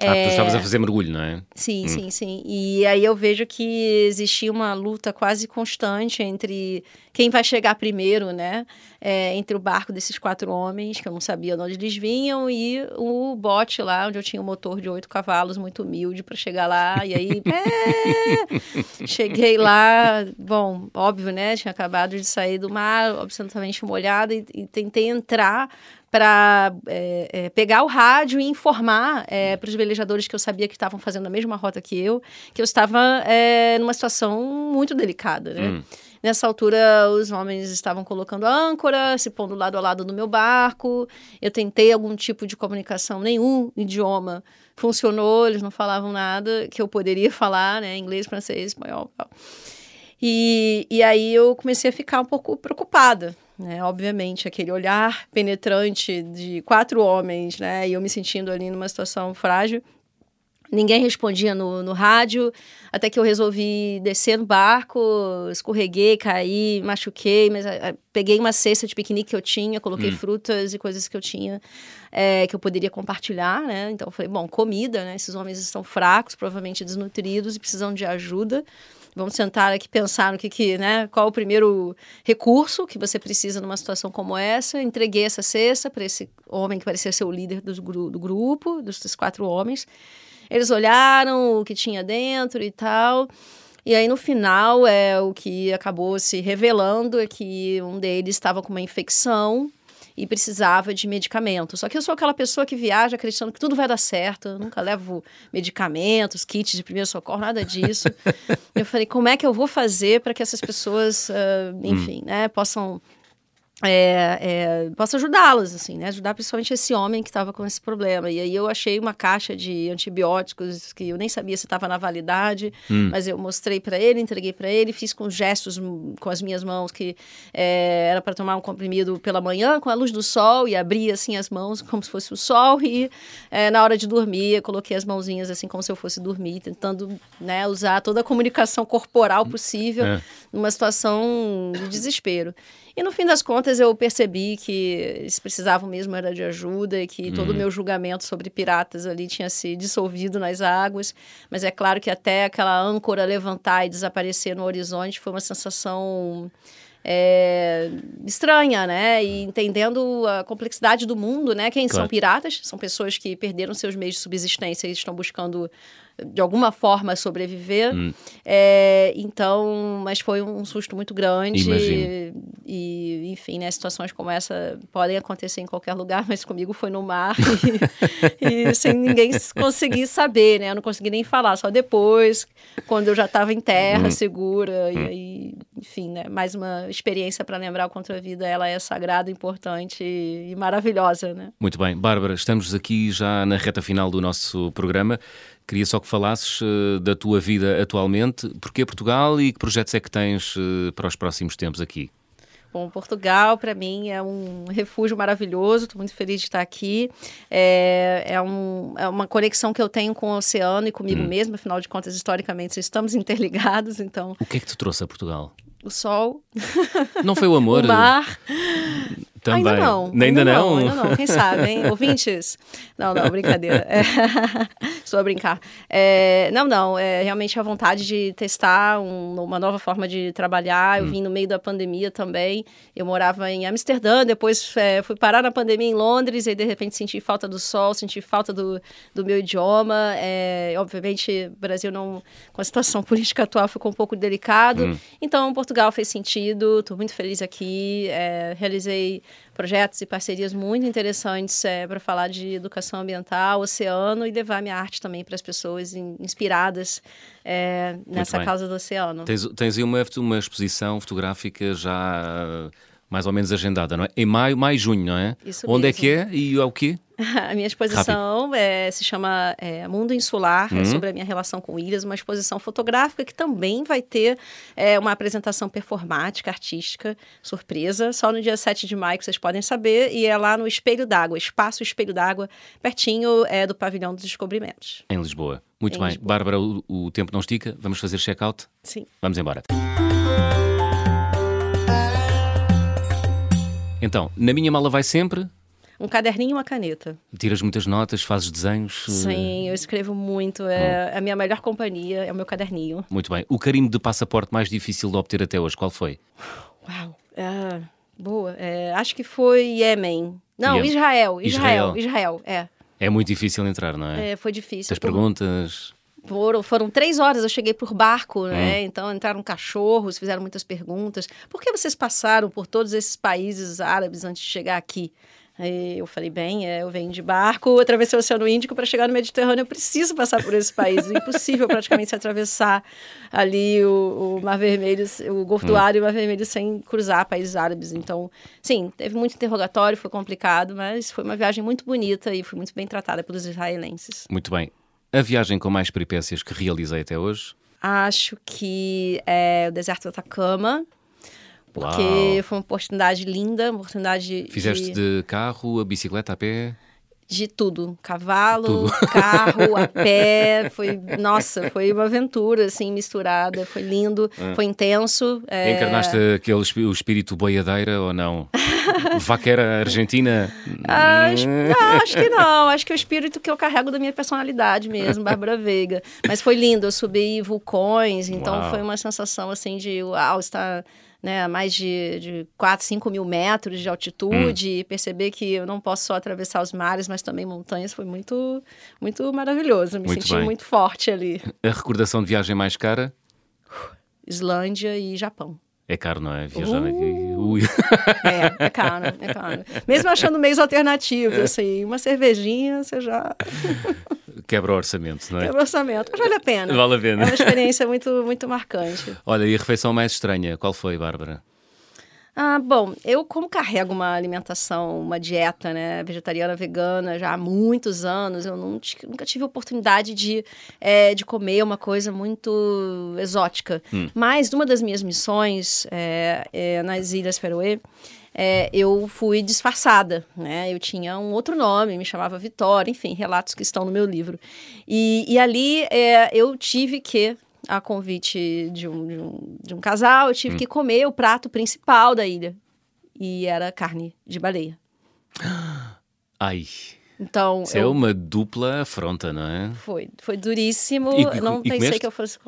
Ah, é... tu estavas a fazer mergulho, não é? Sim, hum. sim, sim. E aí eu vejo que existia uma luta quase constante entre quem vai chegar primeiro, né? É, entre o barco desses quatro homens, que eu não sabia de onde eles vinham, e o bote lá, onde eu tinha um motor de oito cavalos, muito humilde, para chegar lá. E aí, é... cheguei lá, bom, óbvio, né? Tinha acabado de sair do mar, absolutamente molhada, e, e tentei entrar para é, é, pegar o rádio e informar é, para os velejadores que eu sabia que estavam fazendo a mesma rota que eu, que eu estava é, numa situação muito delicada, né? Hum. Nessa altura, os homens estavam colocando âncora, se pondo lado a lado do meu barco. Eu tentei algum tipo de comunicação, nenhum idioma funcionou, eles não falavam nada que eu poderia falar, né? Inglês, francês, espanhol. Tal. E, e aí eu comecei a ficar um pouco preocupada, né? Obviamente, aquele olhar penetrante de quatro homens, né? E eu me sentindo ali numa situação frágil. Ninguém respondia no, no rádio, até que eu resolvi descer no barco, escorreguei, caí, machuquei, mas a, eh, a, peguei uma cesta de piquenique que eu tinha, coloquei hum. frutas e coisas que eu tinha é, que eu poderia compartilhar, né? Então eu falei, bom, comida, né? Esses homens estão fracos, provavelmente desnutridos e precisam de ajuda. Vamos sentar aqui pensar no que, que né? Qual o primeiro recurso que você precisa numa situação como essa? Entreguei essa cesta para esse homem que parecia ser o líder do, do grupo, dos quatro homens. Eles olharam o que tinha dentro e tal. E aí, no final, é, o que acabou se revelando é que um deles estava com uma infecção e precisava de medicamento. Só que eu sou aquela pessoa que viaja acreditando que tudo vai dar certo. Eu nunca levo medicamentos, kits de primeiro socorro, nada disso. eu falei, como é que eu vou fazer para que essas pessoas, uh, enfim, hum. né, possam é, é, posso ajudá-los, assim, né? Ajudar principalmente esse homem que estava com esse problema. E aí eu achei uma caixa de antibióticos que eu nem sabia se estava na validade, hum. mas eu mostrei para ele, entreguei para ele, fiz com gestos com as minhas mãos que é, era para tomar um comprimido pela manhã com a luz do sol e abria assim as mãos como se fosse o sol e é, na hora de dormir eu coloquei as mãozinhas assim como se eu fosse dormir, tentando né, usar toda a comunicação corporal possível é. numa situação de desespero. E no fim das contas eu percebi que eles precisavam mesmo era de ajuda e que todo o uhum. meu julgamento sobre piratas ali tinha se dissolvido nas águas. Mas é claro que até aquela âncora levantar e desaparecer no horizonte foi uma sensação é, estranha, né? E entendendo a complexidade do mundo, né? Quem claro. são piratas? São pessoas que perderam seus meios de subsistência e estão buscando de alguma forma sobreviver. Hum. É, então, mas foi um susto muito grande. E, e, enfim, né, situações como essa podem acontecer em qualquer lugar, mas comigo foi no mar e, e sem ninguém conseguir saber, né? Eu não consegui nem falar, só depois, quando eu já estava em terra, hum. segura. Hum. E aí, enfim, né? Mais uma experiência para lembrar o quanto a vida ela é sagrada, importante e, e maravilhosa, né? Muito bem. Bárbara, estamos aqui já na reta final do nosso programa. Queria só que falasses uh, da tua vida atualmente, porquê Portugal e que projetos é que tens uh, para os próximos tempos aqui? Bom, Portugal para mim é um refúgio maravilhoso, estou muito feliz de estar aqui. É, é, um, é, uma conexão que eu tenho com o oceano e comigo hum. mesmo, afinal de contas, historicamente, estamos interligados, então... O que é que te trouxe a Portugal? O sol. Não foi o amor? o mar. Também. Ainda não. Ainda, ainda não? Ainda não, quem sabe, hein? Ouvintes? Não, não, brincadeira. É, estou a brincar. É, não, não, é realmente a vontade de testar um, uma nova forma de trabalhar. Eu hum. vim no meio da pandemia também. Eu morava em Amsterdã, depois é, fui parar na pandemia em Londres e de repente senti falta do sol, senti falta do, do meu idioma. É, obviamente, Brasil não, com a situação política atual ficou um pouco delicado. Hum. Então, Portugal fez sentido. Estou muito feliz aqui. É, realizei projetos e parcerias muito interessantes é, para falar de educação ambiental, oceano e levar minha arte também para as pessoas in, inspiradas é, nessa causa do oceano. Tens, tens aí uma, uma exposição fotográfica já mais ou menos agendada, não é? Em maio, maio junho, não é? Isso Onde mesmo. é que é e é o quê? A minha exposição é, se chama é, Mundo Insular, é uhum. é sobre a minha relação com ilhas, uma exposição fotográfica que também vai ter é, uma apresentação performática, artística, surpresa, só no dia 7 de maio que vocês podem saber, e é lá no Espelho d'Água, Espaço Espelho d'Água, pertinho é, do Pavilhão dos Descobrimentos. Em Lisboa. Muito em bem. Lisboa. Bárbara, o, o tempo não estica, vamos fazer check-out? Sim. Vamos embora. Então, na minha mala vai sempre um caderninho e uma caneta. Tiras muitas notas, fazes desenhos? Eh, Sim, eu escrevo muito. É hum. a minha melhor companhia, é o meu caderninho. Muito bem. O carimbo de passaporte mais difícil de obter até hoje, qual foi? Uau, é, boa. É, acho que foi Iêmen. Não, Israel, Israel, Israel, Israel, é. É muito difícil entrar, não é? É, foi difícil. As perguntas... Foram, foram três horas, eu cheguei por barco, né? Hum. Então entraram cachorros, fizeram muitas perguntas. Por que vocês passaram por todos esses países árabes antes de chegar aqui? Aí eu falei, bem, é, eu venho de barco, atravessei o Oceano Índico para chegar no Mediterrâneo, eu preciso passar por esse país. É impossível praticamente se atravessar ali o, o Mar Vermelho, o Golfo do. Ar e o Mar Vermelho sem cruzar países árabes. Então, sim, teve muito interrogatório, foi complicado, mas foi uma viagem muito bonita e fui muito bem tratada pelos israelenses. Muito bem. A viagem com mais peripécias que realizei até hoje? Acho que é o deserto do Atacama, porque Uau. foi uma oportunidade linda, uma oportunidade. Fizeste de... de carro, a bicicleta, a pé? De tudo, cavalo, tudo. carro, a pé, foi, nossa, foi uma aventura, assim, misturada, foi lindo, ah. foi intenso. É... Encarnaste aquele o espírito boiadeira ou não? Vaquera argentina? Acho, não, acho que não, acho que é o espírito que eu carrego da minha personalidade mesmo, Bárbara Veiga. Mas foi lindo, eu subi vulcões, então uau. foi uma sensação, assim, de, uau, está né, a mais de, de 4, 5 mil metros de altitude hum. e perceber que eu não posso só atravessar os mares, mas também montanhas, foi muito, muito maravilhoso. Me muito senti bem. muito forte ali. A recordação de viagem mais cara? Islândia e Japão. É caro, não é? Viajar uh! É, é caro, é caro. Mesmo achando meios alternativos, é. assim, uma cervejinha, você já. Quebra o orçamento, não é? Quebra o orçamento, mas vale a pena. Vale a pena. É uma experiência muito, muito marcante. Olha, e a refeição mais estranha, qual foi, Bárbara? Ah, bom, eu como carrego uma alimentação, uma dieta, né, vegetariana, vegana, já há muitos anos, eu não, nunca tive oportunidade de, é, de comer uma coisa muito exótica. Hum. Mas, numa das minhas missões é, é, nas Ilhas Feroe, é, eu fui disfarçada, né? Eu tinha um outro nome, me chamava Vitória, enfim, relatos que estão no meu livro. E, e ali é, eu tive que a convite de um, de um, de um casal, eu tive hum. que comer o prato principal da ilha. E era carne de baleia. Ai. Então. Isso é eu... é uma dupla afronta, não é? Foi. Foi duríssimo. E, não e pensei comeste? que eu fosse.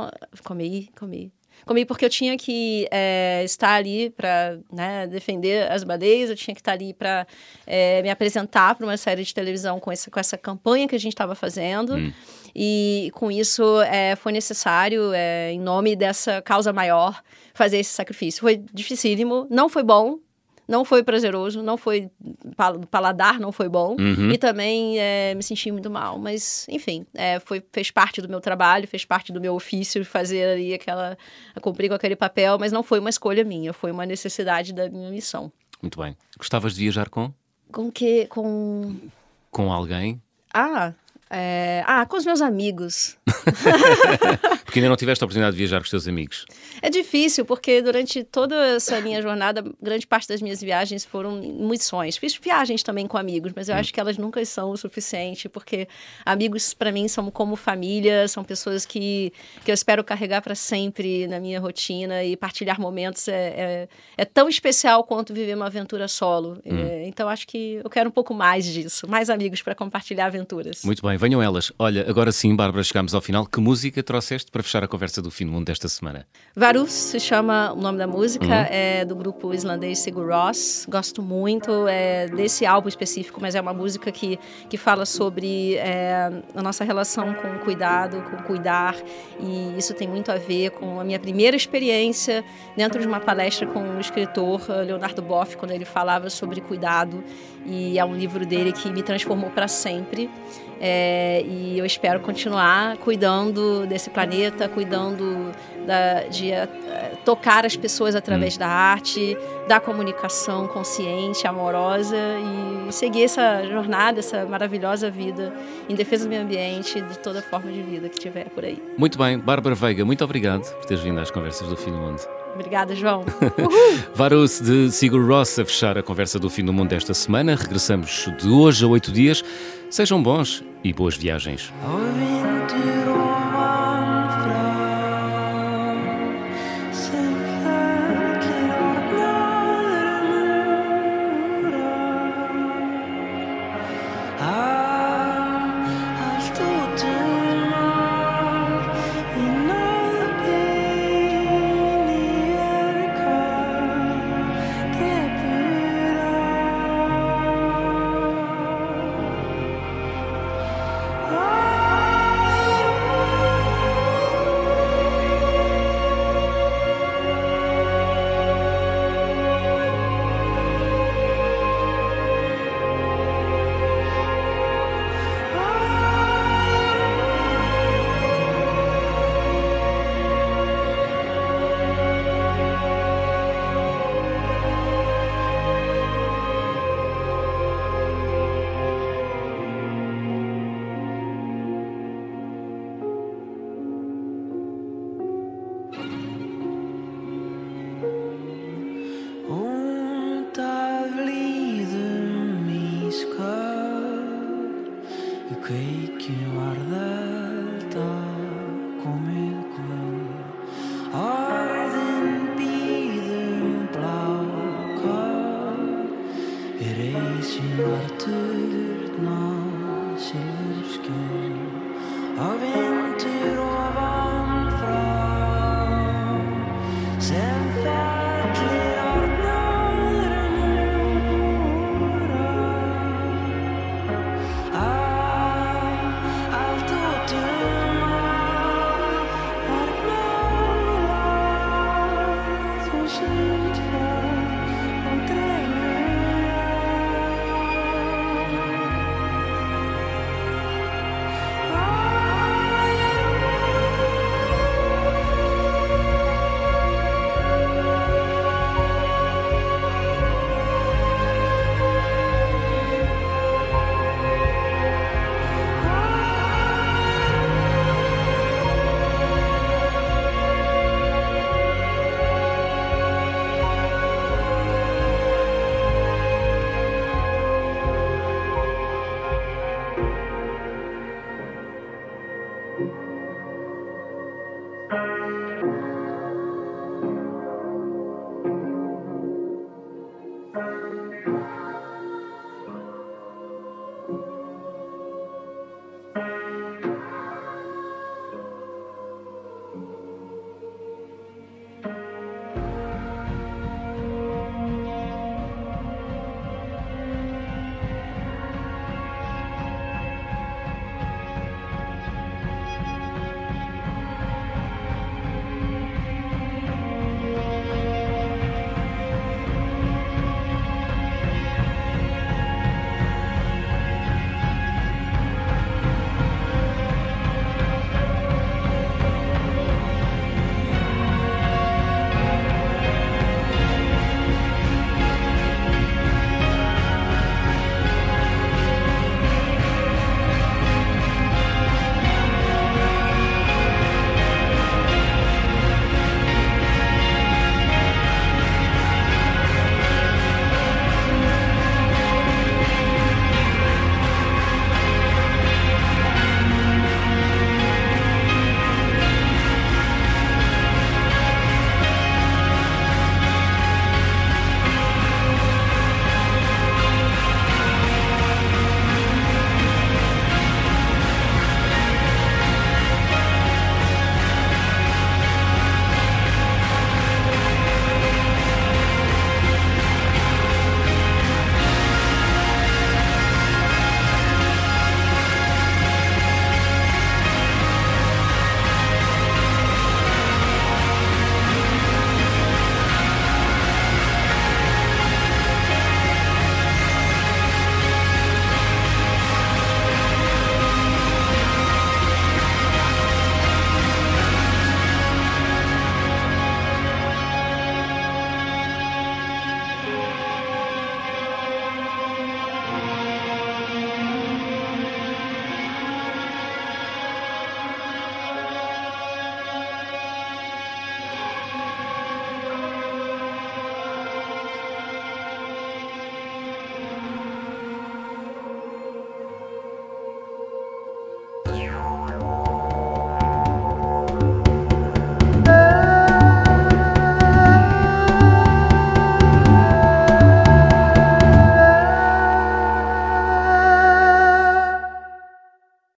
Comi, comi. Comi porque eu tinha que é, estar ali para né, defender as baleias, eu tinha que estar ali para é, me apresentar para uma série de televisão com essa, com essa campanha que a gente estava fazendo. Hum. E com isso é, foi necessário, é, em nome dessa causa maior, fazer esse sacrifício. Foi dificílimo, não foi bom, não foi prazeroso, não foi paladar, não foi bom uhum. e também é, me senti muito mal. Mas enfim, é, foi fez parte do meu trabalho, fez parte do meu ofício fazer ali aquela cumprir com aquele papel, mas não foi uma escolha minha, foi uma necessidade da minha missão. Muito bem. Gostavas de viajar com? Com que com com alguém? Ah, é... Ah, com os meus amigos. porque ainda não tiveste a oportunidade de viajar com os teus amigos. É difícil, porque durante toda essa minha jornada, grande parte das minhas viagens foram missões. Fiz viagens também com amigos, mas eu hum. acho que elas nunca são o suficiente, porque amigos, para mim, são como família, são pessoas que, que eu espero carregar para sempre na minha rotina e partilhar momentos é, é, é, tão especial quanto viver uma aventura solo. Hum. É, então, acho que eu quero um pouco mais disso, mais amigos para compartilhar aventuras. Muito bem, venham elas. Olha, agora sim, Bárbara, chegamos ao final. Que música trouxeste para fechar a conversa do fim do mundo desta semana? Varus se chama o nome da música, uhum. é do grupo islandês Sigur Rós. Gosto muito é, desse álbum específico, mas é uma música que, que fala sobre é, a nossa relação com o cuidado, com cuidar, e isso tem muito a ver com a minha primeira experiência dentro de uma palestra com o escritor eh, Leonardo Boff, quando ele falava sobre cuidado, e é um livro dele que me transformou para sempre. É, e eu espero continuar cuidando desse planeta, cuidando da, de uh, tocar as pessoas através hum. da arte, da comunicação consciente, amorosa e seguir essa jornada, essa maravilhosa vida em defesa do meio ambiente, de toda forma de vida que tiver por aí. Muito bem, Bárbara Veiga, muito obrigado por teres vindo às conversas do Fim do Mundo. Obrigada, João. Varus de Sigur Ross a fechar a conversa do Fim do Mundo esta semana. Regressamos de hoje a oito dias. Sejam bons e boas viagens.